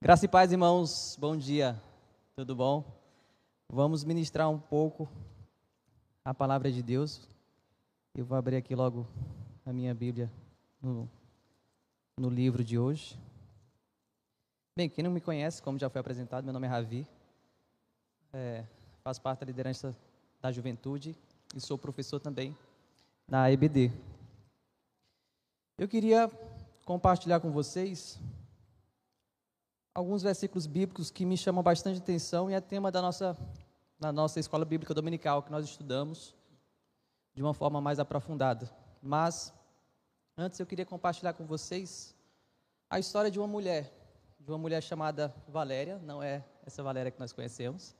Graça e paz, irmãos. Bom dia. Tudo bom? Vamos ministrar um pouco a palavra de Deus. Eu vou abrir aqui logo a minha Bíblia no, no livro de hoje. Bem, quem não me conhece, como já foi apresentado, meu nome é Ravi. É, faço parte da liderança da juventude e sou professor também na EBD. Eu queria compartilhar com vocês alguns versículos bíblicos que me chamam bastante atenção e é tema da nossa, da nossa escola bíblica dominical que nós estudamos de uma forma mais aprofundada. Mas, antes eu queria compartilhar com vocês a história de uma mulher, de uma mulher chamada Valéria, não é essa Valéria que nós conhecemos,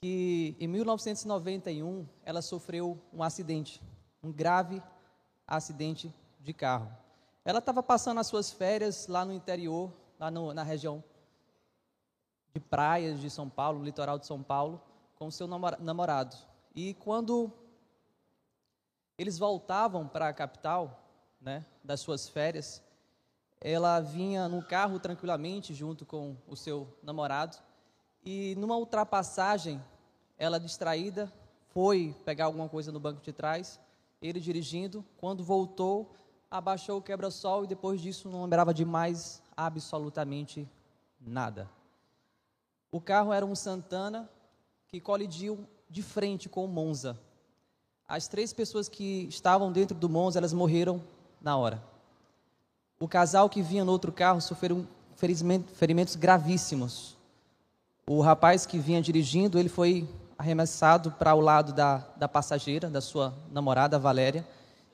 que em 1991 ela sofreu um acidente, um grave acidente de carro. Ela estava passando as suas férias lá no interior lá no, na região de praias de São Paulo, litoral de São Paulo, com seu namorado. E quando eles voltavam para a capital, né, das suas férias, ela vinha no carro tranquilamente junto com o seu namorado e numa ultrapassagem, ela distraída foi pegar alguma coisa no banco de trás, ele dirigindo, quando voltou, abaixou o quebra-sol e depois disso não lembrava de mais absolutamente nada. O carro era um Santana que colidiu de frente com o Monza. As três pessoas que estavam dentro do Monza, elas morreram na hora. O casal que vinha no outro carro sofreu ferimentos gravíssimos. O rapaz que vinha dirigindo, ele foi arremessado para o lado da, da passageira, da sua namorada Valéria,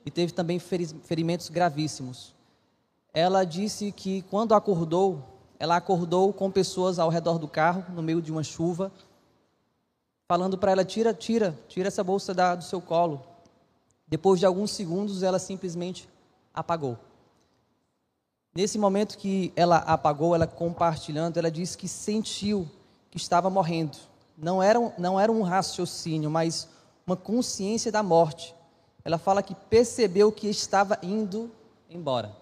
e teve também ferimentos gravíssimos ela disse que quando acordou, ela acordou com pessoas ao redor do carro, no meio de uma chuva, falando para ela: tira, tira, tira essa bolsa da, do seu colo. Depois de alguns segundos, ela simplesmente apagou. Nesse momento que ela apagou, ela compartilhando, ela disse que sentiu que estava morrendo. Não era, não era um raciocínio, mas uma consciência da morte. Ela fala que percebeu que estava indo embora.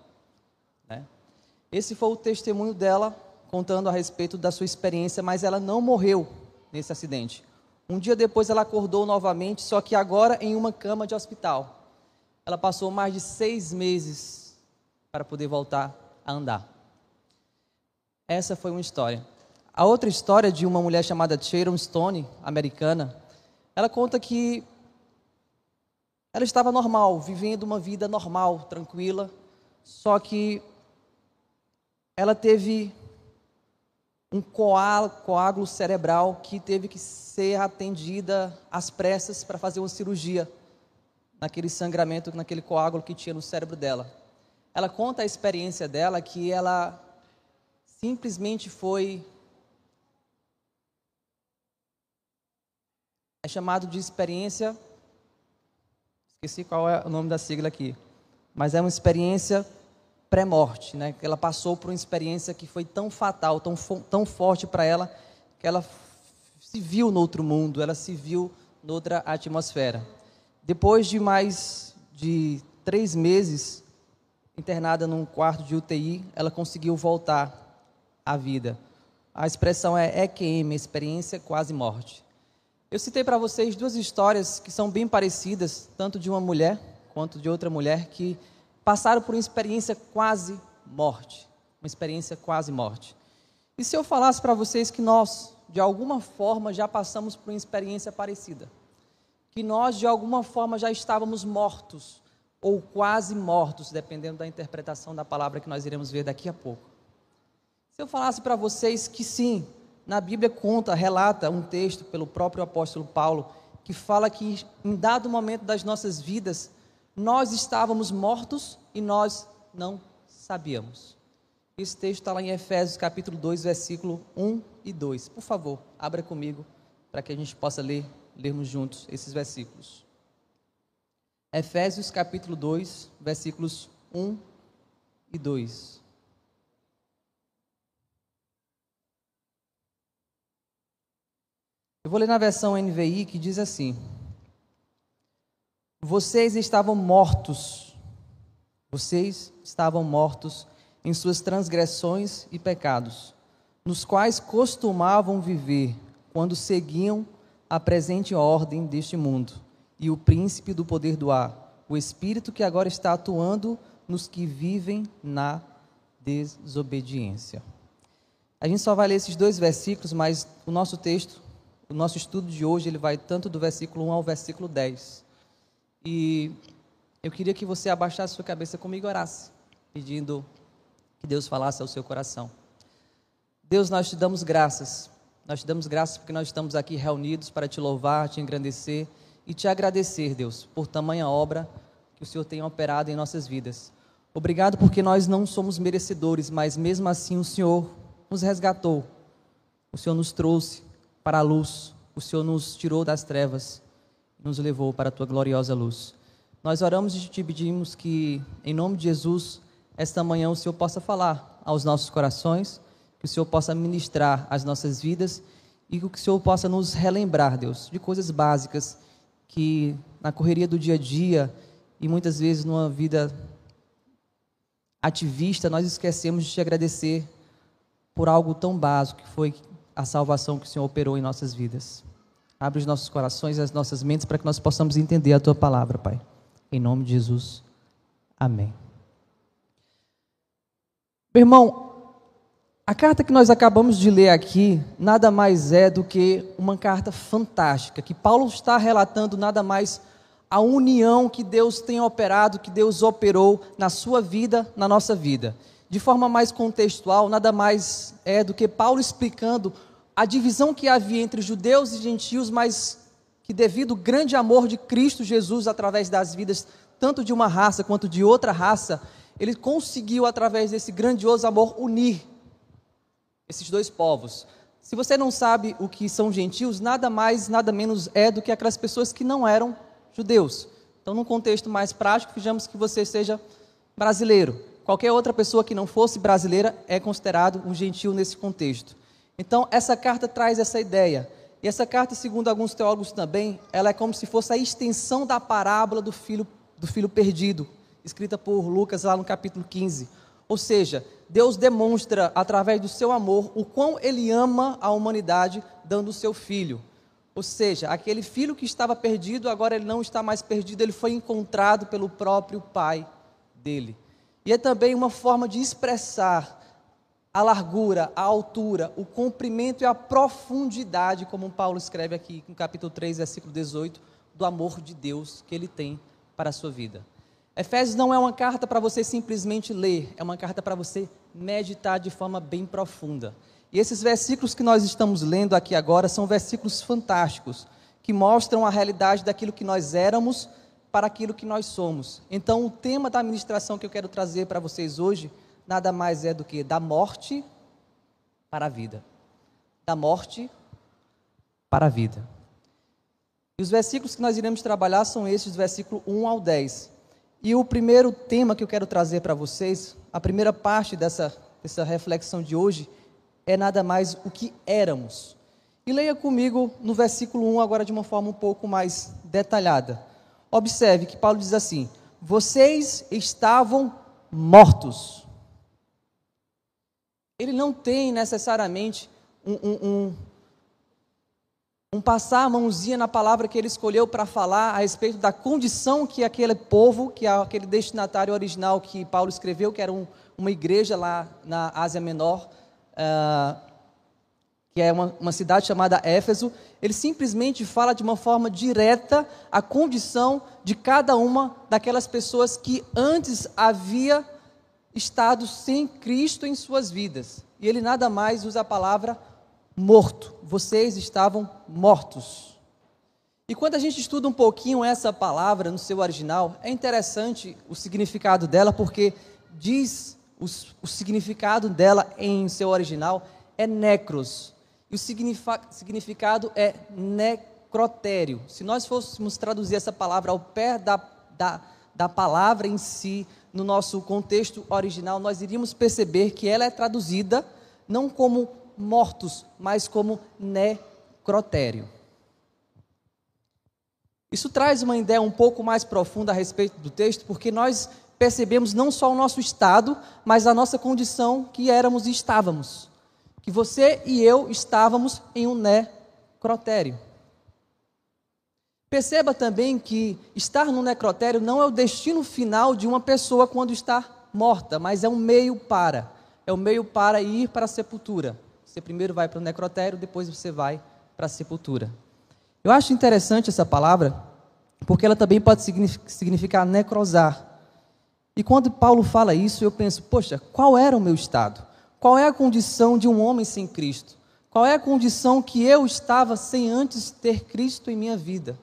Esse foi o testemunho dela contando a respeito da sua experiência, mas ela não morreu nesse acidente. Um dia depois ela acordou novamente, só que agora em uma cama de hospital. Ela passou mais de seis meses para poder voltar a andar. Essa foi uma história. A outra história de uma mulher chamada Sharon Stone, americana, ela conta que ela estava normal, vivendo uma vida normal, tranquila, só que ela teve um coágulo cerebral que teve que ser atendida às pressas para fazer uma cirurgia naquele sangramento, naquele coágulo que tinha no cérebro dela. Ela conta a experiência dela que ela simplesmente foi é chamado de experiência esqueci qual é o nome da sigla aqui, mas é uma experiência pré-morte, né? Ela passou por uma experiência que foi tão fatal, tão, tão forte para ela, que ela se viu no outro mundo, ela se viu noutra atmosfera. Depois de mais de três meses internada num quarto de UTI, ela conseguiu voltar à vida. A expressão é EQM, experiência quase morte. Eu citei para vocês duas histórias que são bem parecidas, tanto de uma mulher quanto de outra mulher, que passaram por uma experiência quase morte. Uma experiência quase morte. E se eu falasse para vocês que nós, de alguma forma, já passamos por uma experiência parecida? Que nós, de alguma forma, já estávamos mortos, ou quase mortos, dependendo da interpretação da palavra que nós iremos ver daqui a pouco. Se eu falasse para vocês que sim, na Bíblia conta, relata um texto pelo próprio apóstolo Paulo, que fala que em dado momento das nossas vidas, nós estávamos mortos e nós não sabíamos. Esse texto está lá em Efésios capítulo 2, versículo 1 e 2. Por favor, abra comigo para que a gente possa ler, lermos juntos esses versículos. Efésios capítulo 2, versículos 1 e 2. Eu vou ler na versão NVI que diz assim: vocês estavam mortos, vocês estavam mortos em suas transgressões e pecados, nos quais costumavam viver quando seguiam a presente ordem deste mundo e o príncipe do poder do ar, o espírito que agora está atuando nos que vivem na desobediência. A gente só vai ler esses dois versículos, mas o nosso texto, o nosso estudo de hoje, ele vai tanto do versículo 1 ao versículo 10. E eu queria que você abaixasse sua cabeça comigo e orasse, pedindo que Deus falasse ao seu coração. Deus, nós te damos graças. Nós te damos graças porque nós estamos aqui reunidos para te louvar, te engrandecer e te agradecer, Deus, por tamanha obra que o Senhor tem operado em nossas vidas. Obrigado porque nós não somos merecedores, mas mesmo assim o Senhor nos resgatou. O Senhor nos trouxe para a luz. O Senhor nos tirou das trevas, nos levou para a tua gloriosa luz. Nós oramos e te pedimos que, em nome de Jesus, esta manhã o Senhor possa falar aos nossos corações, que o Senhor possa ministrar as nossas vidas e que o Senhor possa nos relembrar, Deus, de coisas básicas que na correria do dia a dia e muitas vezes numa vida ativista, nós esquecemos de te agradecer por algo tão básico que foi a salvação que o Senhor operou em nossas vidas. Abre os nossos corações e as nossas mentes para que nós possamos entender a tua palavra, Pai. Em nome de Jesus. Amém. Meu irmão, a carta que nós acabamos de ler aqui nada mais é do que uma carta fantástica, que Paulo está relatando nada mais a união que Deus tem operado, que Deus operou na sua vida, na nossa vida. De forma mais contextual, nada mais é do que Paulo explicando a divisão que havia entre judeus e gentios, mas que devido ao grande amor de Cristo Jesus através das vidas tanto de uma raça quanto de outra raça, ele conseguiu através desse grandioso amor unir esses dois povos. Se você não sabe o que são gentios, nada mais, nada menos é do que aquelas pessoas que não eram judeus. Então, num contexto mais prático, digamos que você seja brasileiro. Qualquer outra pessoa que não fosse brasileira é considerado um gentil nesse contexto. Então, essa carta traz essa ideia. E essa carta, segundo alguns teólogos também, ela é como se fosse a extensão da parábola do filho, do filho perdido, escrita por Lucas lá no capítulo 15. Ou seja, Deus demonstra através do seu amor o quão ele ama a humanidade, dando o seu filho. Ou seja, aquele filho que estava perdido, agora ele não está mais perdido, ele foi encontrado pelo próprio pai dele. E é também uma forma de expressar a largura, a altura, o comprimento e a profundidade, como Paulo escreve aqui no capítulo 3, versículo 18, do amor de Deus que ele tem para a sua vida. Efésios não é uma carta para você simplesmente ler, é uma carta para você meditar de forma bem profunda. E esses versículos que nós estamos lendo aqui agora são versículos fantásticos, que mostram a realidade daquilo que nós éramos para aquilo que nós somos. Então, o tema da administração que eu quero trazer para vocês hoje nada mais é do que da morte para a vida. Da morte para a vida. E os versículos que nós iremos trabalhar são esses, versículo 1 ao 10. E o primeiro tema que eu quero trazer para vocês, a primeira parte dessa, dessa reflexão de hoje, é nada mais o que éramos. E leia comigo no versículo 1 agora de uma forma um pouco mais detalhada. Observe que Paulo diz assim: Vocês estavam mortos. Ele não tem necessariamente um, um, um um passar a mãozinha na palavra que ele escolheu para falar a respeito da condição que aquele povo, que aquele destinatário original que Paulo escreveu, que era um, uma igreja lá na Ásia Menor, uh, que é uma, uma cidade chamada Éfeso, ele simplesmente fala de uma forma direta a condição de cada uma daquelas pessoas que antes havia estado sem Cristo em suas vidas. E ele nada mais usa a palavra morto. Vocês estavam mortos. E quando a gente estuda um pouquinho essa palavra no seu original, é interessante o significado dela, porque diz os, o significado dela em seu original é necros. E o significado é necrotério. Se nós fôssemos traduzir essa palavra ao pé da, da, da palavra em si, no nosso contexto original, nós iríamos perceber que ela é traduzida não como mortos, mas como necrotério. Isso traz uma ideia um pouco mais profunda a respeito do texto, porque nós percebemos não só o nosso estado, mas a nossa condição que éramos e estávamos. que você e eu estávamos em um necrotério. Perceba também que estar no necrotério não é o destino final de uma pessoa quando está morta, mas é um meio para. É o um meio para ir para a sepultura. Você primeiro vai para o necrotério, depois você vai para a sepultura. Eu acho interessante essa palavra, porque ela também pode significar necrosar. E quando Paulo fala isso, eu penso, poxa, qual era o meu estado? Qual é a condição de um homem sem Cristo? Qual é a condição que eu estava sem antes ter Cristo em minha vida?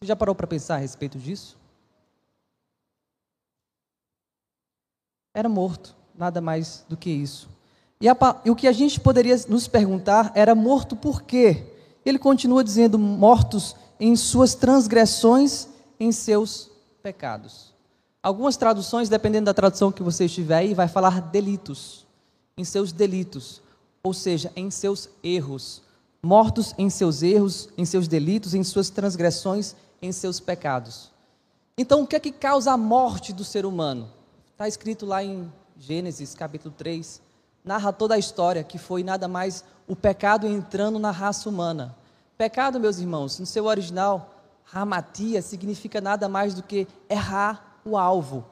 Você já parou para pensar a respeito disso? Era morto, nada mais do que isso. E, a, e, o que a gente poderia nos perguntar era morto por quê? Ele continua dizendo: mortos em suas transgressões, em seus pecados. Algumas traduções, dependendo da tradução que você estiver aí, vai falar delitos, em seus delitos, ou seja, em seus erros. Mortos em seus erros, em seus delitos, em suas transgressões, em seus pecados. Então, o que é que causa a morte do ser humano? Está escrito lá em Gênesis capítulo 3, narra toda a história que foi nada mais o pecado entrando na raça humana. Pecado, meus irmãos, no seu original, ramatia significa nada mais do que errar o alvo.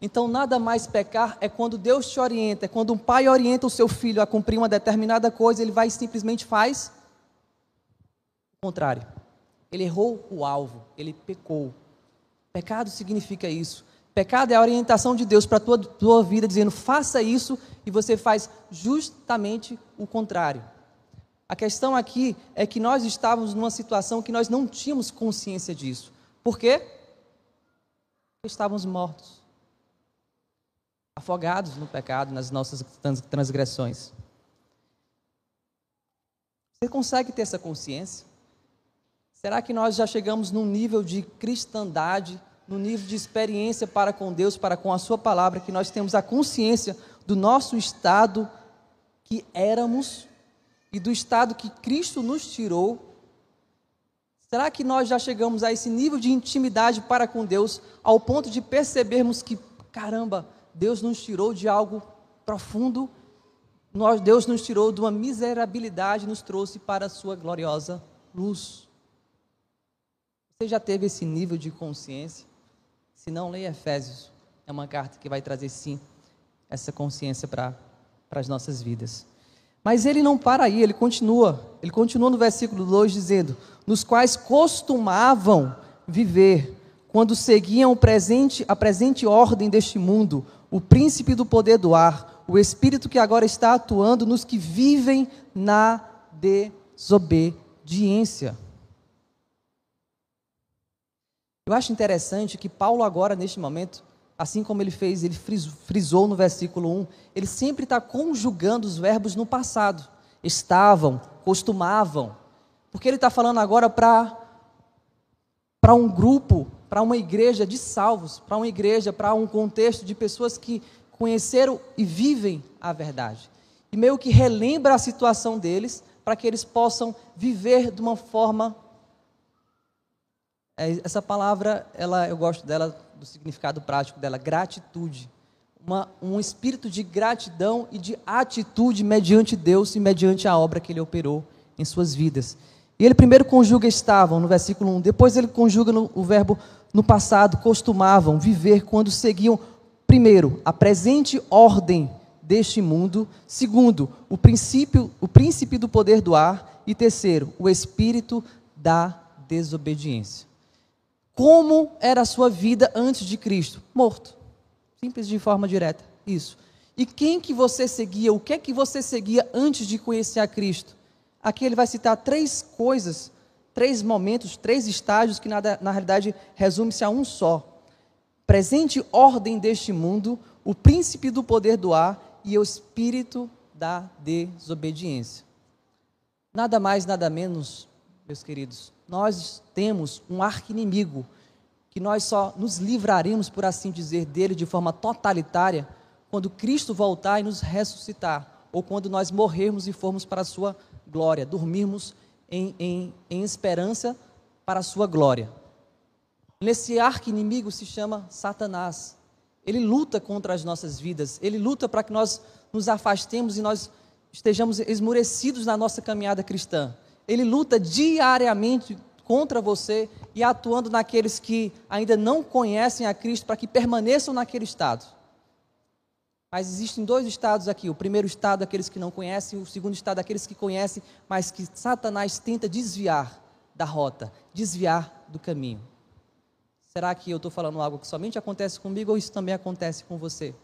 Então, nada mais pecar é quando Deus te orienta, é quando um pai orienta o seu filho a cumprir uma determinada coisa, ele vai e simplesmente faz o contrário. Ele errou o alvo, ele pecou. Pecado significa isso. Pecado é a orientação de Deus para a tua, tua vida, dizendo faça isso, e você faz justamente o contrário. A questão aqui é que nós estávamos numa situação que nós não tínhamos consciência disso. Por quê? Estávamos mortos, afogados no pecado, nas nossas transgressões. Você consegue ter essa consciência? Será que nós já chegamos num nível de cristandade, num nível de experiência para com Deus, para com a Sua palavra, que nós temos a consciência do nosso estado que éramos e do estado que Cristo nos tirou? Será que nós já chegamos a esse nível de intimidade para com Deus, ao ponto de percebermos que, caramba, Deus nos tirou de algo profundo, nós, Deus nos tirou de uma miserabilidade e nos trouxe para a sua gloriosa luz? Você já teve esse nível de consciência? Se não, leia Efésios. É uma carta que vai trazer, sim, essa consciência para as nossas vidas. Mas ele não para aí, ele continua. Ele continua no versículo 2 dizendo: Nos quais costumavam viver, quando seguiam presente, a presente ordem deste mundo, o príncipe do poder do ar, o espírito que agora está atuando nos que vivem na desobediência. Eu acho interessante que Paulo, agora, neste momento, assim como ele fez, ele frisou no versículo 1, ele sempre está conjugando os verbos no passado. Estavam, costumavam. Porque ele está falando agora para um grupo, para uma igreja de salvos, para uma igreja, para um contexto de pessoas que conheceram e vivem a verdade. E meio que relembra a situação deles, para que eles possam viver de uma forma essa palavra, ela, eu gosto dela, do significado prático dela, gratitude. Uma, um espírito de gratidão e de atitude mediante Deus e mediante a obra que ele operou em suas vidas. E ele primeiro conjuga estavam, no versículo 1, depois ele conjuga no, o verbo no passado, costumavam viver quando seguiam, primeiro, a presente ordem deste mundo, segundo, o princípio, o príncipe do poder do ar, e terceiro, o espírito da desobediência. Como era a sua vida antes de Cristo? Morto. Simples de forma direta. Isso. E quem que você seguia? O que é que você seguia antes de conhecer a Cristo? Aqui ele vai citar três coisas, três momentos, três estágios que na, na realidade resume-se a um só. Presente ordem deste mundo, o príncipe do poder do ar e o espírito da desobediência. Nada mais, nada menos, meus queridos, nós temos um arqui-inimigo que nós só nos livraremos, por assim dizer, dele de forma totalitária quando Cristo voltar e nos ressuscitar, ou quando nós morrermos e formos para a sua glória, dormirmos em, em, em esperança para a sua glória. Nesse arqui-inimigo se chama Satanás. Ele luta contra as nossas vidas, ele luta para que nós nos afastemos e nós estejamos esmurecidos na nossa caminhada cristã. Ele luta diariamente contra você e atuando naqueles que ainda não conhecem a Cristo para que permaneçam naquele estado. Mas existem dois estados aqui. O primeiro estado, aqueles que não conhecem, o segundo estado, aqueles que conhecem, mas que Satanás tenta desviar da rota, desviar do caminho. Será que eu estou falando algo que somente acontece comigo ou isso também acontece com você?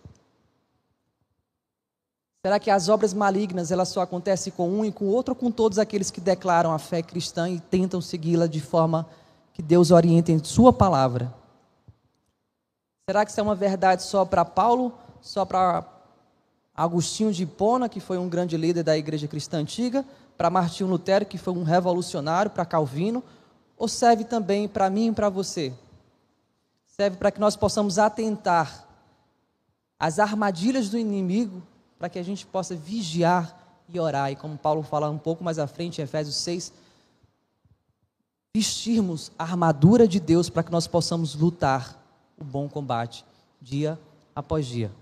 Será que as obras malignas elas só acontecem com um e com outro ou com todos aqueles que declaram a fé cristã e tentam segui-la de forma que Deus oriente em sua palavra? Será que isso é uma verdade só para Paulo, só para Agostinho de Hipona, que foi um grande líder da igreja cristã antiga, para Martinho Lutero, que foi um revolucionário, para Calvino, ou serve também para mim e para você? Serve para que nós possamos atentar às armadilhas do inimigo para que a gente possa vigiar e orar. E como Paulo fala um pouco mais à frente, em Efésios 6, vestirmos a armadura de Deus para que nós possamos lutar o bom combate, dia após dia.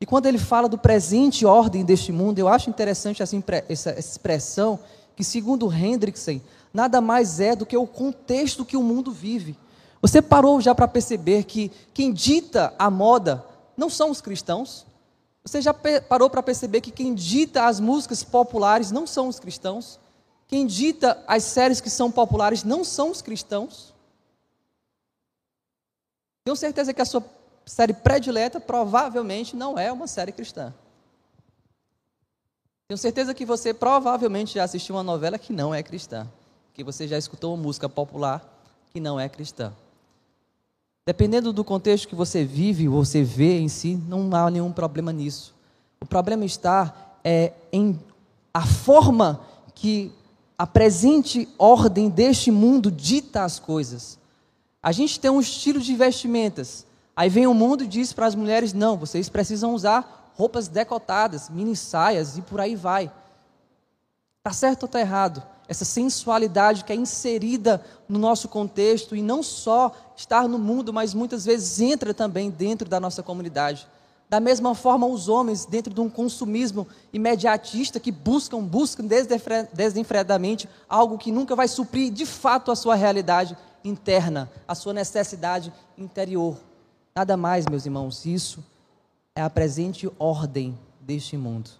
E quando ele fala do presente ordem deste mundo, eu acho interessante essa, essa expressão, que segundo Hendrickson, nada mais é do que o contexto que o mundo vive. Você parou já para perceber que quem dita a moda não são os cristãos, você já parou para perceber que quem dita as músicas populares não são os cristãos? Quem dita as séries que são populares não são os cristãos? Tenho certeza que a sua série predileta provavelmente não é uma série cristã. Tenho certeza que você provavelmente já assistiu uma novela que não é cristã, que você já escutou uma música popular que não é cristã. Dependendo do contexto que você vive, você vê em si, não há nenhum problema nisso. O problema está é, em a forma que a presente ordem deste mundo dita as coisas. A gente tem um estilo de vestimentas. Aí vem o mundo e diz para as mulheres: não, vocês precisam usar roupas decotadas, mini saias e por aí vai. Está certo ou está errado? Essa sensualidade que é inserida no nosso contexto e não só estar no mundo, mas muitas vezes entra também dentro da nossa comunidade. Da mesma forma, os homens, dentro de um consumismo imediatista que buscam, buscam desenfreadamente algo que nunca vai suprir de fato a sua realidade interna, a sua necessidade interior. Nada mais, meus irmãos, isso é a presente ordem deste mundo.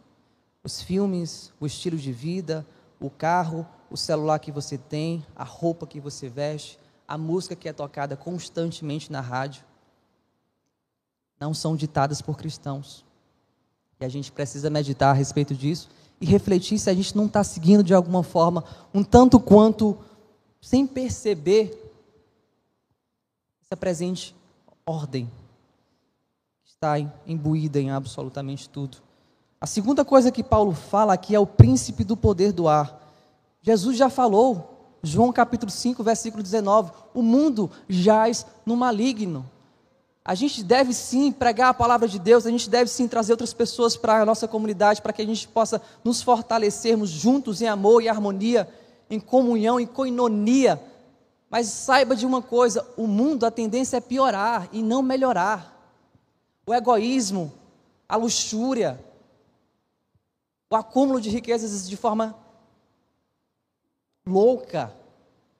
Os filmes, o estilo de vida, o carro, o celular que você tem, a roupa que você veste, a música que é tocada constantemente na rádio, não são ditadas por cristãos. E a gente precisa meditar a respeito disso e refletir se a gente não está seguindo de alguma forma, um tanto quanto, sem perceber, essa presente ordem que está imbuída em absolutamente tudo. A segunda coisa que Paulo fala aqui é o príncipe do poder do ar. Jesus já falou, João capítulo 5, versículo 19: o mundo jaz no maligno. A gente deve sim pregar a palavra de Deus, a gente deve sim trazer outras pessoas para a nossa comunidade, para que a gente possa nos fortalecermos juntos em amor e harmonia, em comunhão, em coinonia. Mas saiba de uma coisa: o mundo, a tendência é piorar e não melhorar. O egoísmo, a luxúria, o acúmulo de riquezas de forma louca.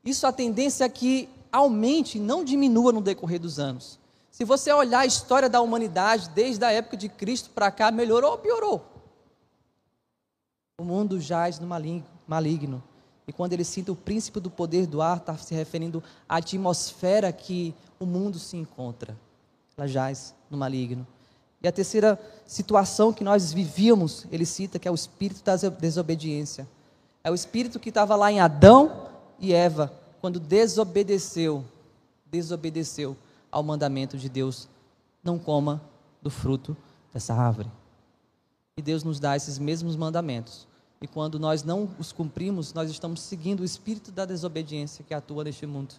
Isso a tendência é que aumente, não diminua no decorrer dos anos. Se você olhar a história da humanidade desde a época de Cristo para cá, melhorou ou piorou? O mundo jaz no maligno. E quando ele cita o príncipe do poder do ar, está se referindo à atmosfera que o mundo se encontra. Ela jaz no maligno. E a terceira situação que nós vivíamos, ele cita que é o espírito da desobediência. É o espírito que estava lá em Adão e Eva, quando desobedeceu, desobedeceu ao mandamento de Deus: não coma do fruto dessa árvore. E Deus nos dá esses mesmos mandamentos. E quando nós não os cumprimos, nós estamos seguindo o espírito da desobediência que atua neste mundo.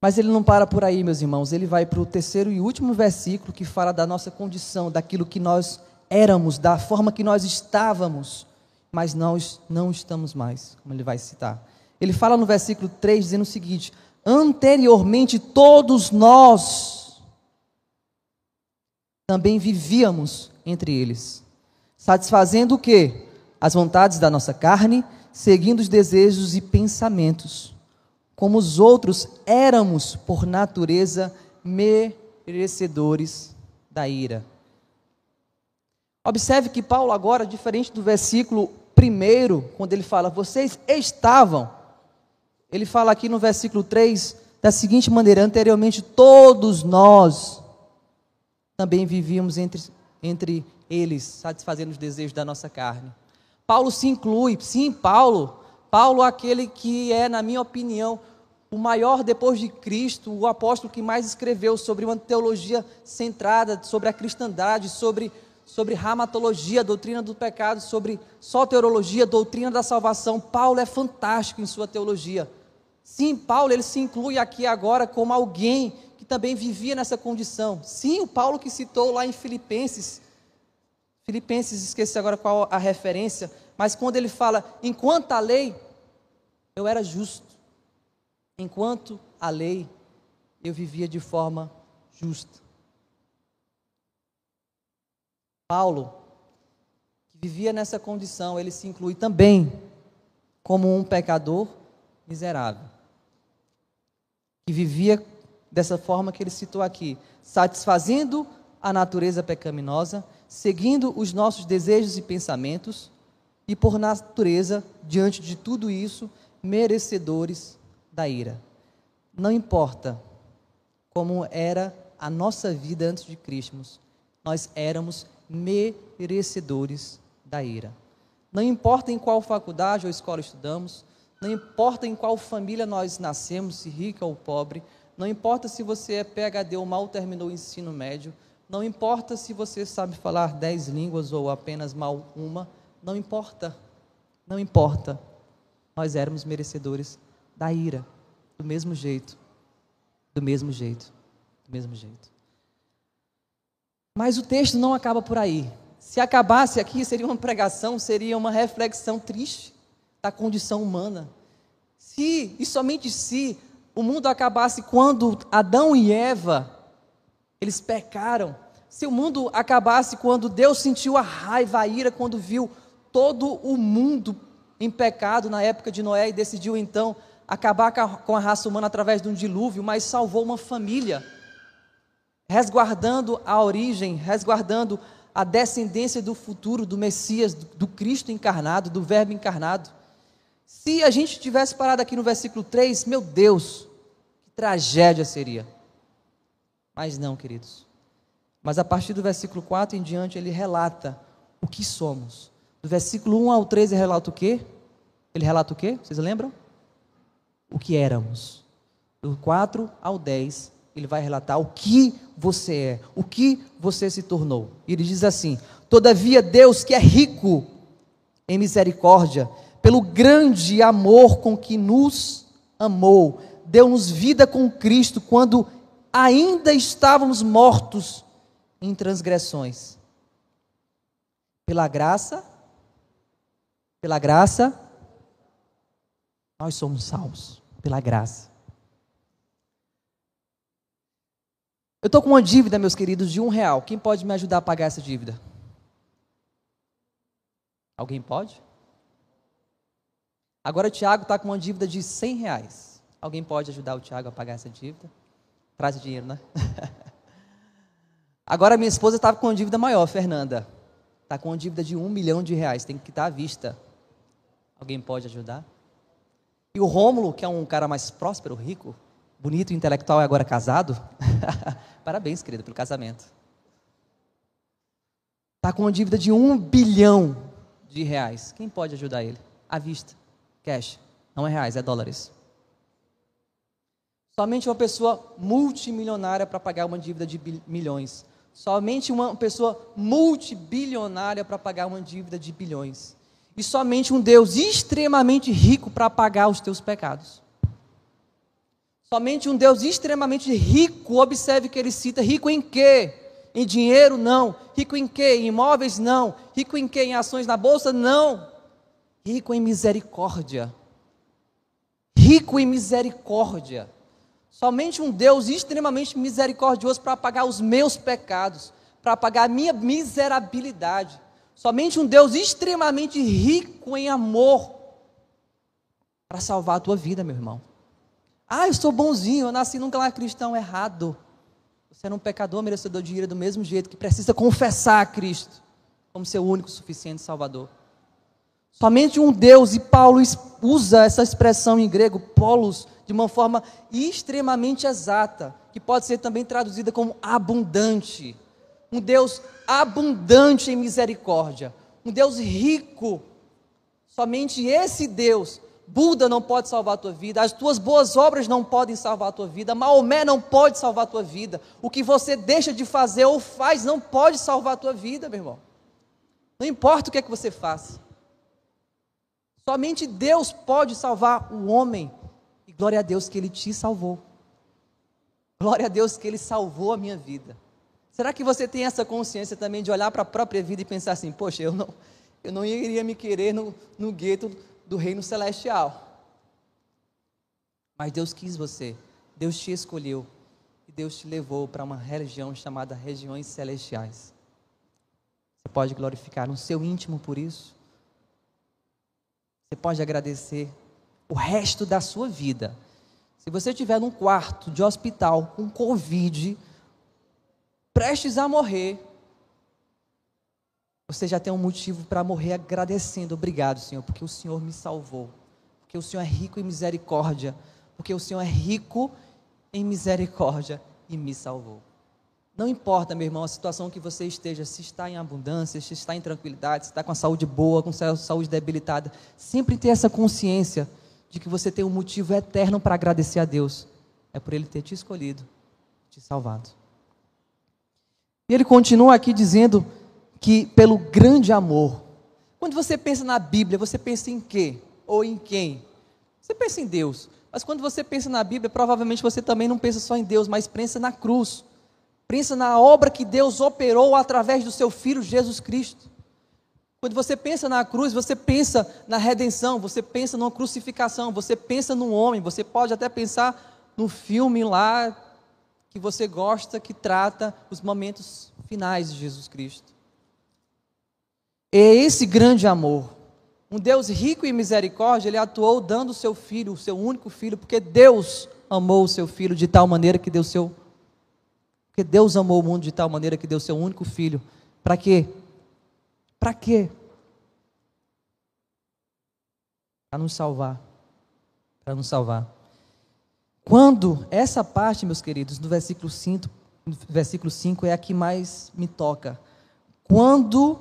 Mas ele não para por aí, meus irmãos. Ele vai para o terceiro e último versículo que fala da nossa condição, daquilo que nós éramos, da forma que nós estávamos, mas nós não estamos mais, como ele vai citar. Ele fala no versículo 3 dizendo o seguinte: Anteriormente todos nós também vivíamos entre eles, satisfazendo o quê? As vontades da nossa carne, seguindo os desejos e pensamentos. Como os outros éramos, por natureza, merecedores da ira. Observe que Paulo, agora, diferente do versículo primeiro, quando ele fala, vocês estavam, ele fala aqui no versículo 3 da seguinte maneira: anteriormente todos nós também vivíamos entre, entre eles, satisfazendo os desejos da nossa carne. Paulo se inclui, sim, Paulo, Paulo aquele que é, na minha opinião, o maior depois de Cristo, o apóstolo que mais escreveu sobre uma teologia centrada sobre a cristandade, sobre, sobre ramatologia, doutrina do pecado, sobre soteriologia, doutrina da salvação. Paulo é fantástico em sua teologia. Sim, Paulo ele se inclui aqui agora como alguém que também vivia nessa condição. Sim, o Paulo que citou lá em Filipenses, Filipenses, esqueci agora qual a referência, mas quando ele fala, enquanto a lei, eu era justo. Enquanto a lei, eu vivia de forma justa. Paulo, que vivia nessa condição, ele se inclui também como um pecador miserável que vivia dessa forma que ele citou aqui, satisfazendo a natureza pecaminosa, seguindo os nossos desejos e pensamentos, e por natureza, diante de tudo isso, merecedores da ira. Não importa como era a nossa vida antes de Cristo, nós éramos merecedores da ira. Não importa em qual faculdade ou escola estudamos, não importa em qual família nós nascemos, se rica ou pobre, não importa se você é PhD ou mal terminou o ensino médio, não importa se você sabe falar dez línguas ou apenas mal uma, não importa, não importa. Nós éramos merecedores da ira, do mesmo jeito, do mesmo jeito, do mesmo jeito. Mas o texto não acaba por aí. Se acabasse aqui, seria uma pregação, seria uma reflexão triste da condição humana. Se, e somente se, o mundo acabasse quando Adão e Eva, eles pecaram, se o mundo acabasse quando Deus sentiu a raiva, a ira, quando viu todo o mundo em pecado na época de Noé e decidiu então acabar com a raça humana através de um dilúvio, mas salvou uma família, resguardando a origem, resguardando a descendência do futuro do Messias, do Cristo encarnado, do Verbo encarnado. Se a gente tivesse parado aqui no versículo 3, meu Deus, que tragédia seria. Mas não, queridos. Mas a partir do versículo 4 em diante, ele relata o que somos. Do versículo 1 ao 13, ele relata o quê? Ele relata o quê? Vocês lembram? O que éramos. Do 4 ao 10, ele vai relatar o que você é, o que você se tornou. E ele diz assim: Todavia, Deus que é rico em misericórdia, pelo grande amor com que nos amou, deu-nos vida com Cristo quando ainda estávamos mortos em transgressões. Pela graça, pela graça, nós somos salvos, pela graça. Eu estou com uma dívida, meus queridos, de um real. Quem pode me ajudar a pagar essa dívida? Alguém pode? Agora o Tiago está com uma dívida de 100 reais. Alguém pode ajudar o Tiago a pagar essa dívida? Traz dinheiro, né? Agora minha esposa estava com uma dívida maior, Fernanda. Está com uma dívida de um milhão de reais, tem que quitar à vista. Alguém pode ajudar? E o Rômulo, que é um cara mais próspero, rico, bonito, intelectual e agora casado. Parabéns, querido, pelo casamento. Está com uma dívida de um bilhão de reais. Quem pode ajudar ele? À vista. Cash. Não é reais, é dólares. Somente uma pessoa multimilionária para pagar uma dívida de milhões. Somente uma pessoa multibilionária para pagar uma dívida de bilhões. E somente um Deus extremamente rico para pagar os teus pecados. Somente um Deus extremamente rico, observe que ele cita, rico em quê? Em dinheiro? Não. Rico em quê? Em imóveis? Não. Rico em quê? Em ações na bolsa? Não rico em misericórdia. Rico em misericórdia. Somente um Deus extremamente misericordioso para pagar os meus pecados, para pagar a minha miserabilidade. Somente um Deus extremamente rico em amor para salvar a tua vida, meu irmão. Ah, eu sou bonzinho, eu nasci num clã cristão errado. Você é um pecador merecedor de ira do mesmo jeito que precisa confessar a Cristo como seu único suficiente Salvador. Somente um Deus, e Paulo usa essa expressão em grego, polos, de uma forma extremamente exata, que pode ser também traduzida como abundante. Um Deus abundante em misericórdia, um Deus rico. Somente esse Deus, Buda não pode salvar a tua vida, as tuas boas obras não podem salvar a tua vida, Maomé não pode salvar a tua vida, o que você deixa de fazer ou faz não pode salvar a tua vida, meu irmão. Não importa o que é que você faça. Somente Deus pode salvar o homem. Glória a Deus que Ele te salvou. Glória a Deus que Ele salvou a minha vida. Será que você tem essa consciência também de olhar para a própria vida e pensar assim: poxa, eu não, eu não iria me querer no, no gueto do reino celestial. Mas Deus quis você, Deus te escolheu e Deus te levou para uma região chamada regiões celestiais. Você pode glorificar no seu íntimo por isso? Você pode agradecer o resto da sua vida. Se você estiver num quarto de hospital com Covid, prestes a morrer, você já tem um motivo para morrer agradecendo. Obrigado, Senhor, porque o Senhor me salvou. Porque o Senhor é rico em misericórdia. Porque o Senhor é rico em misericórdia e me salvou. Não importa, meu irmão, a situação que você esteja, se está em abundância, se está em tranquilidade, se está com a saúde boa, com a saúde debilitada, sempre ter essa consciência de que você tem um motivo eterno para agradecer a Deus. É por Ele ter te escolhido, te salvado. E ele continua aqui dizendo que pelo grande amor. Quando você pensa na Bíblia, você pensa em quê? Ou em quem? Você pensa em Deus. Mas quando você pensa na Bíblia, provavelmente você também não pensa só em Deus, mas pensa na cruz. Pensa na obra que Deus operou através do seu Filho Jesus Cristo. Quando você pensa na cruz, você pensa na redenção, você pensa numa crucificação, você pensa num homem, você pode até pensar no filme lá que você gosta, que trata os momentos finais de Jesus Cristo. É esse grande amor. Um Deus rico em misericórdia, ele atuou dando o seu filho, o seu único filho, porque Deus amou o seu filho de tal maneira que deu seu porque Deus amou o mundo de tal maneira que deu seu único filho. Para quê? Para quê? Para nos salvar. Para nos salvar. Quando essa parte, meus queridos, no versículo 5, versículo 5 é a que mais me toca. Quando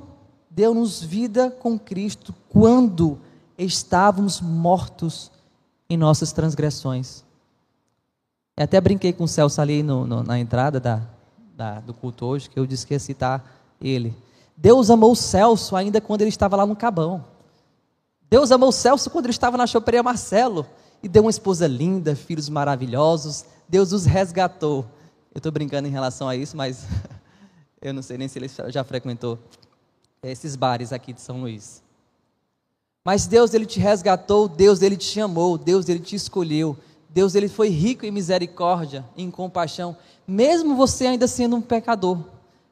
deu-nos vida com Cristo, quando estávamos mortos em nossas transgressões. Eu até brinquei com o Celso ali no, no, na entrada da, da, do culto hoje, que eu disse que ia citar ele. Deus amou Celso ainda quando ele estava lá no Cabão. Deus amou Celso quando ele estava na choperia Marcelo. E deu uma esposa linda, filhos maravilhosos. Deus os resgatou. Eu estou brincando em relação a isso, mas eu não sei nem se ele já frequentou esses bares aqui de São Luís. Mas Deus, ele te resgatou, Deus, ele te chamou, Deus, ele te escolheu. Deus ele foi rico em misericórdia, em compaixão, mesmo você ainda sendo um pecador,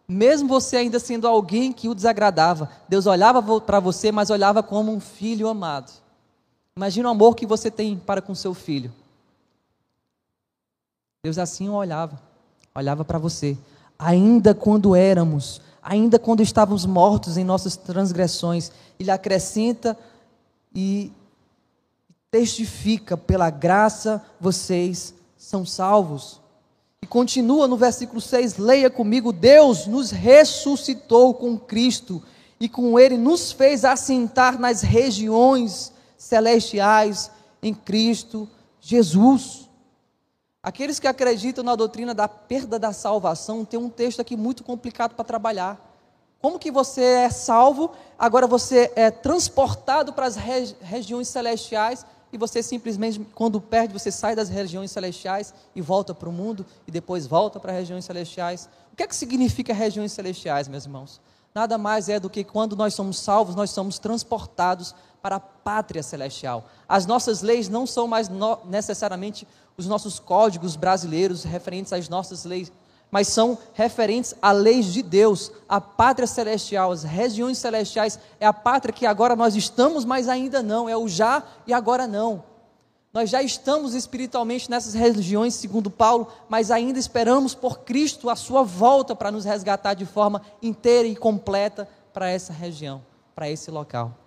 mesmo você ainda sendo alguém que o desagradava. Deus olhava para você, mas olhava como um filho amado. Imagina o amor que você tem para com seu filho. Deus assim o olhava, olhava para você, ainda quando éramos, ainda quando estávamos mortos em nossas transgressões, Ele acrescenta e testifica, pela graça vocês são salvos. E continua no versículo 6, leia comigo: Deus nos ressuscitou com Cristo e com Ele nos fez assentar nas regiões celestiais em Cristo Jesus. Aqueles que acreditam na doutrina da perda da salvação tem um texto aqui muito complicado para trabalhar. Como que você é salvo, agora você é transportado para as regi regiões celestiais e você simplesmente, quando perde, você sai das regiões celestiais e volta para o mundo e depois volta para as regiões celestiais. O que é que significa regiões celestiais, meus irmãos? Nada mais é do que quando nós somos salvos, nós somos transportados para a pátria celestial. As nossas leis não são mais no, necessariamente os nossos códigos brasileiros referentes às nossas leis, mas são referentes a leis de Deus, a pátria celestial, as regiões celestiais, é a pátria que agora nós estamos, mas ainda não, é o já e agora não. Nós já estamos espiritualmente nessas regiões, segundo Paulo, mas ainda esperamos por Cristo a sua volta para nos resgatar de forma inteira e completa para essa região, para esse local.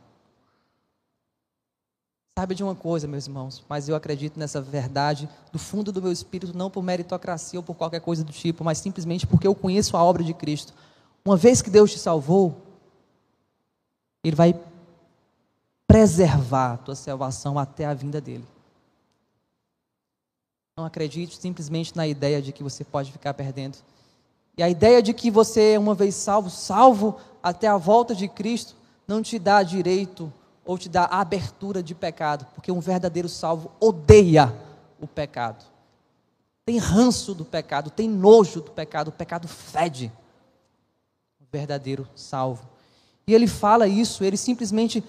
Saiba de uma coisa, meus irmãos, mas eu acredito nessa verdade do fundo do meu espírito, não por meritocracia ou por qualquer coisa do tipo, mas simplesmente porque eu conheço a obra de Cristo. Uma vez que Deus te salvou, Ele vai preservar a tua salvação até a vinda dele. Não acredite simplesmente na ideia de que você pode ficar perdendo. E a ideia de que você, uma vez salvo, salvo até a volta de Cristo, não te dá direito ou te dá abertura de pecado, porque um verdadeiro salvo odeia o pecado. Tem ranço do pecado, tem nojo do pecado, o pecado fede. O verdadeiro salvo. E ele fala isso, ele simplesmente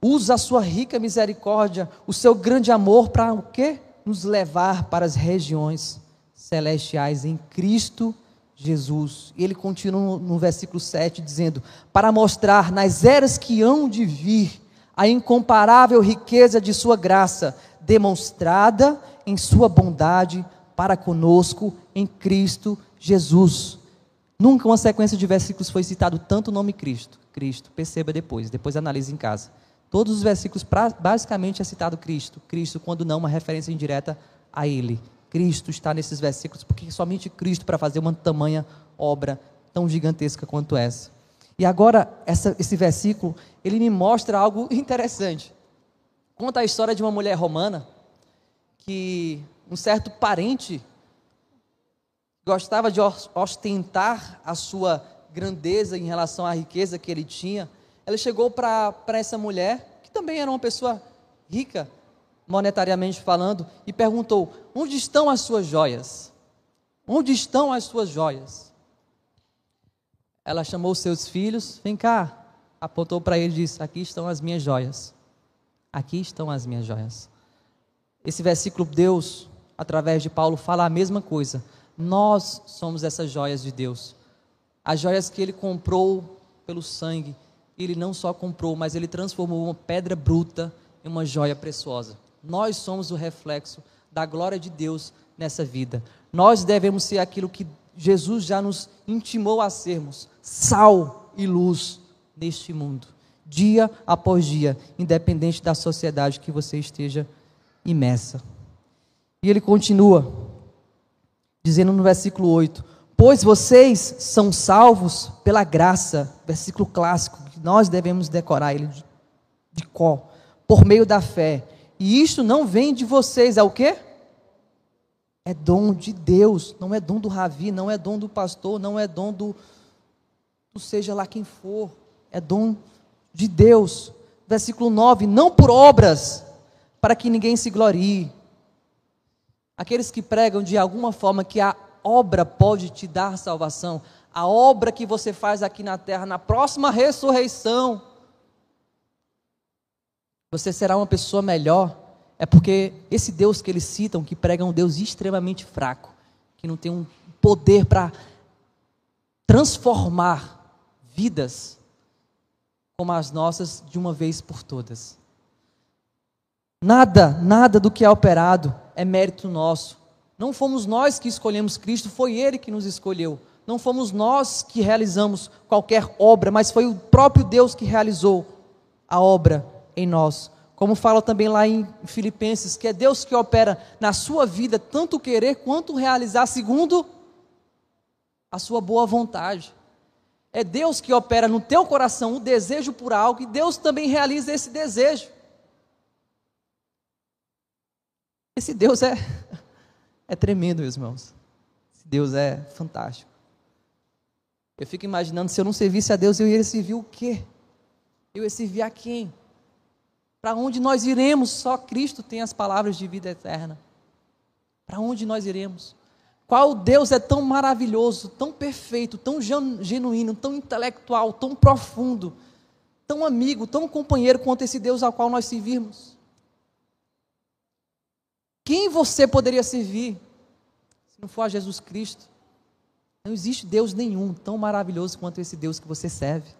usa a sua rica misericórdia, o seu grande amor para o quê? Nos levar para as regiões celestiais em Cristo Jesus. E ele continua no versículo 7 dizendo: Para mostrar nas eras que hão de vir a incomparável riqueza de Sua graça, demonstrada em Sua bondade para conosco em Cristo Jesus. Nunca uma sequência de versículos foi citado tanto o nome Cristo. Cristo, perceba depois, depois analise em casa. Todos os versículos, basicamente, é citado Cristo. Cristo, quando não, uma referência indireta a Ele. Cristo está nesses versículos, porque somente Cristo para fazer uma tamanha obra tão gigantesca quanto essa. E agora, essa, esse versículo, ele me mostra algo interessante. Conta a história de uma mulher romana que um certo parente gostava de ostentar a sua grandeza em relação à riqueza que ele tinha. Ela chegou para essa mulher, que também era uma pessoa rica, monetariamente falando, e perguntou: Onde estão as suas joias? Onde estão as suas joias? Ela chamou seus filhos, vem cá, apontou para ele e disse: Aqui estão as minhas joias. Aqui estão as minhas joias. Esse versículo, Deus, através de Paulo, fala a mesma coisa. Nós somos essas joias de Deus. As joias que ele comprou pelo sangue. Ele não só comprou, mas ele transformou uma pedra bruta em uma joia preciosa. Nós somos o reflexo da glória de Deus nessa vida. Nós devemos ser aquilo que Jesus já nos intimou a sermos: sal e luz neste mundo, dia após dia, independente da sociedade que você esteja imersa. E ele continua, dizendo no versículo 8: Pois vocês são salvos pela graça, versículo clássico, que nós devemos decorar ele de, de cor, por meio da fé. E isto não vem de vocês, é o quê? É dom de Deus, não é dom do Ravi, não é dom do pastor, não é dom do, do seja lá quem for é dom de Deus. Versículo 9: Não por obras, para que ninguém se glorie. Aqueles que pregam de alguma forma que a obra pode te dar salvação, a obra que você faz aqui na terra, na próxima ressurreição, você será uma pessoa melhor. É porque esse Deus que eles citam, que prega um Deus extremamente fraco, que não tem um poder para transformar vidas, como as nossas de uma vez por todas. Nada, nada do que é operado é mérito nosso. Não fomos nós que escolhemos Cristo, foi Ele que nos escolheu. Não fomos nós que realizamos qualquer obra, mas foi o próprio Deus que realizou a obra em nós. Como fala também lá em Filipenses, que é Deus que opera na sua vida tanto querer quanto realizar segundo a sua boa vontade. É Deus que opera no teu coração o desejo por algo e Deus também realiza esse desejo. Esse Deus é, é tremendo, meus irmãos. Esse Deus é fantástico. Eu fico imaginando, se eu não servisse a Deus, eu ia servir o quê? Eu ia servir a quem? Para onde nós iremos? Só Cristo tem as palavras de vida eterna. Para onde nós iremos? Qual Deus é tão maravilhoso, tão perfeito, tão genuíno, tão intelectual, tão profundo, tão amigo, tão companheiro quanto esse Deus ao qual nós servirmos? Quem você poderia servir se não for a Jesus Cristo? Não existe Deus nenhum tão maravilhoso quanto esse Deus que você serve.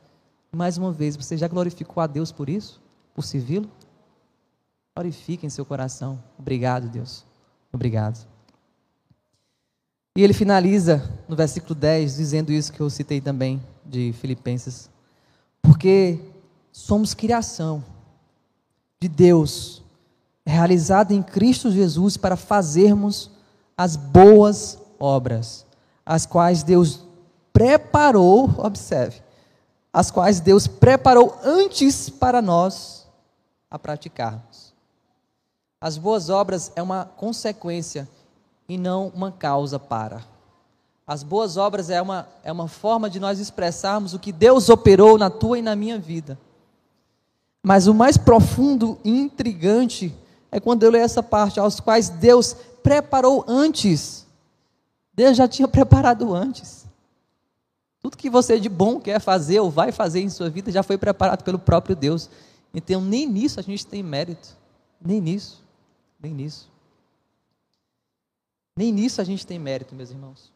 Mais uma vez, você já glorificou a Deus por isso? Por servi-lo? Glorifique em seu coração. Obrigado, Deus. Obrigado. E ele finaliza no versículo 10 dizendo isso que eu citei também de Filipenses. Porque somos criação de Deus, realizada em Cristo Jesus para fazermos as boas obras, as quais Deus preparou, observe, as quais Deus preparou antes para nós a praticarmos. As boas obras é uma consequência e não uma causa para. As boas obras é uma, é uma forma de nós expressarmos o que Deus operou na tua e na minha vida. Mas o mais profundo e intrigante é quando eu leio essa parte, aos quais Deus preparou antes. Deus já tinha preparado antes. Tudo que você de bom quer fazer ou vai fazer em sua vida já foi preparado pelo próprio Deus. Então, nem nisso a gente tem mérito. Nem nisso. Nem nisso. Nem nisso a gente tem mérito, meus irmãos.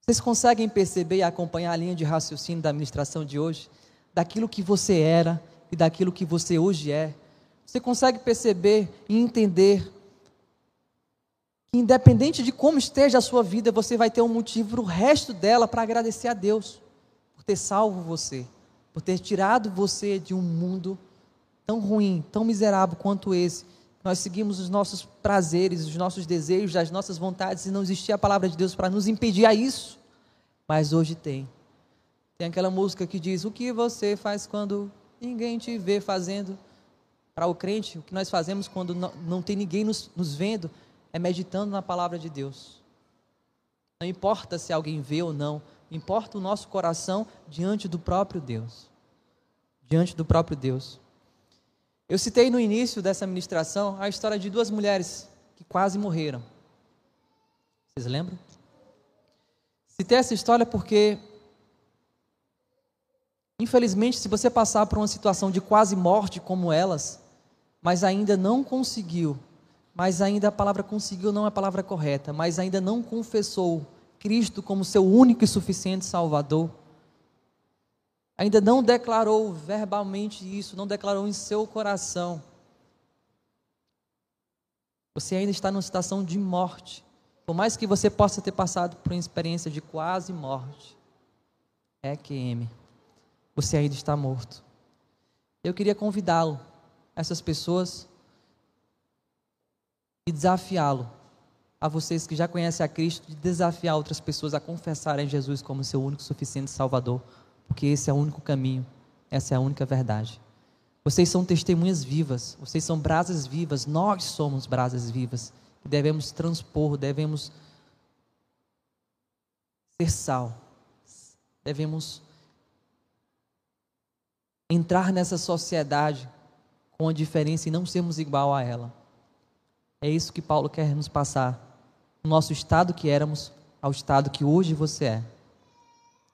Vocês conseguem perceber e acompanhar a linha de raciocínio da administração de hoje? Daquilo que você era e daquilo que você hoje é. Você consegue perceber e entender que, independente de como esteja a sua vida, você vai ter um motivo para o resto dela para agradecer a Deus por ter salvo você, por ter tirado você de um mundo tão ruim, tão miserável quanto esse, nós seguimos os nossos prazeres, os nossos desejos, as nossas vontades, e não existia a palavra de Deus para nos impedir a isso. Mas hoje tem. Tem aquela música que diz: O que você faz quando ninguém te vê fazendo? Para o crente, o que nós fazemos quando não, tem ninguém nos, nos vendo é meditando na palavra de Deus. Não importa se alguém vê ou não, importa o nosso coração diante do próprio Deus. Diante do próprio Deus. Eu citei no início dessa ministração a história de duas mulheres que quase morreram. Vocês lembram? Citei essa história porque, infelizmente, se você passar por uma situação de quase morte como elas, mas ainda não conseguiu, mas ainda a palavra conseguiu não é a palavra correta, mas ainda não confessou Cristo como seu único e suficiente Salvador, ainda não declarou verbalmente isso, não declarou em seu coração, você ainda está numa situação de morte. Por mais que você possa ter passado por uma experiência de quase morte, é QM, você ainda está morto. Eu queria convidá-lo, essas pessoas, e desafiá-lo, a vocês que já conhecem a Cristo, de desafiar outras pessoas a confessarem Jesus como seu único suficiente Salvador porque esse é o único caminho, essa é a única verdade. Vocês são testemunhas vivas, vocês são brasas vivas, nós somos brasas vivas, que devemos transpor, devemos ser sal, devemos entrar nessa sociedade com a diferença e não sermos igual a ela. É isso que Paulo quer nos passar. O nosso estado que éramos ao estado que hoje você é.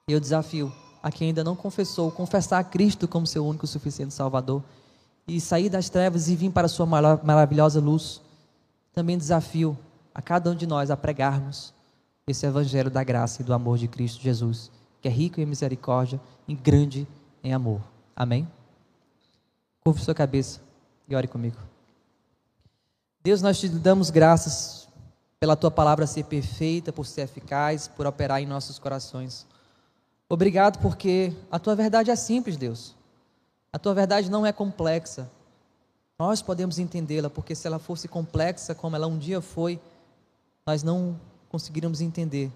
Eu desafio a quem ainda não confessou, confessar a Cristo como seu único e suficiente Salvador e sair das trevas e vir para a sua maravilhosa luz. Também desafio a cada um de nós a pregarmos esse evangelho da graça e do amor de Cristo Jesus, que é rico em misericórdia e grande em amor. Amém? Curve sua cabeça e ore comigo. Deus, nós te damos graças pela tua palavra ser perfeita, por ser eficaz, por operar em nossos corações. Obrigado porque a tua verdade é simples, Deus. A tua verdade não é complexa. Nós podemos entendê-la, porque se ela fosse complexa como ela um dia foi, nós não conseguiríamos entender.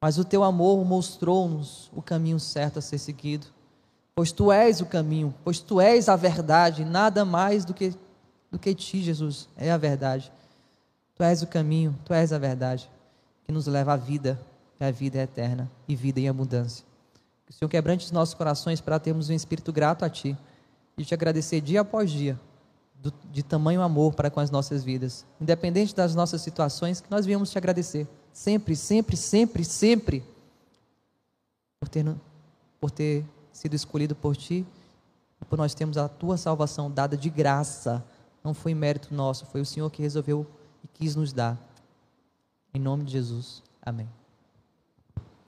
Mas o teu amor mostrou-nos o caminho certo a ser seguido. Pois tu és o caminho, pois tu és a verdade, nada mais do que do que ti, Jesus, é a verdade. Tu és o caminho, tu és a verdade que nos leva à vida, que a vida é eterna e vida em abundância. Que o Senhor quebrante os nossos corações para termos um espírito grato a Ti e te agradecer dia após dia do, de tamanho amor para com as nossas vidas, independente das nossas situações, que nós viemos te agradecer sempre, sempre, sempre, sempre por ter, por ter sido escolhido por Ti e por nós termos a Tua salvação dada de graça. Não foi mérito nosso, foi o Senhor que resolveu quis nos dar. Em nome de Jesus. Amém.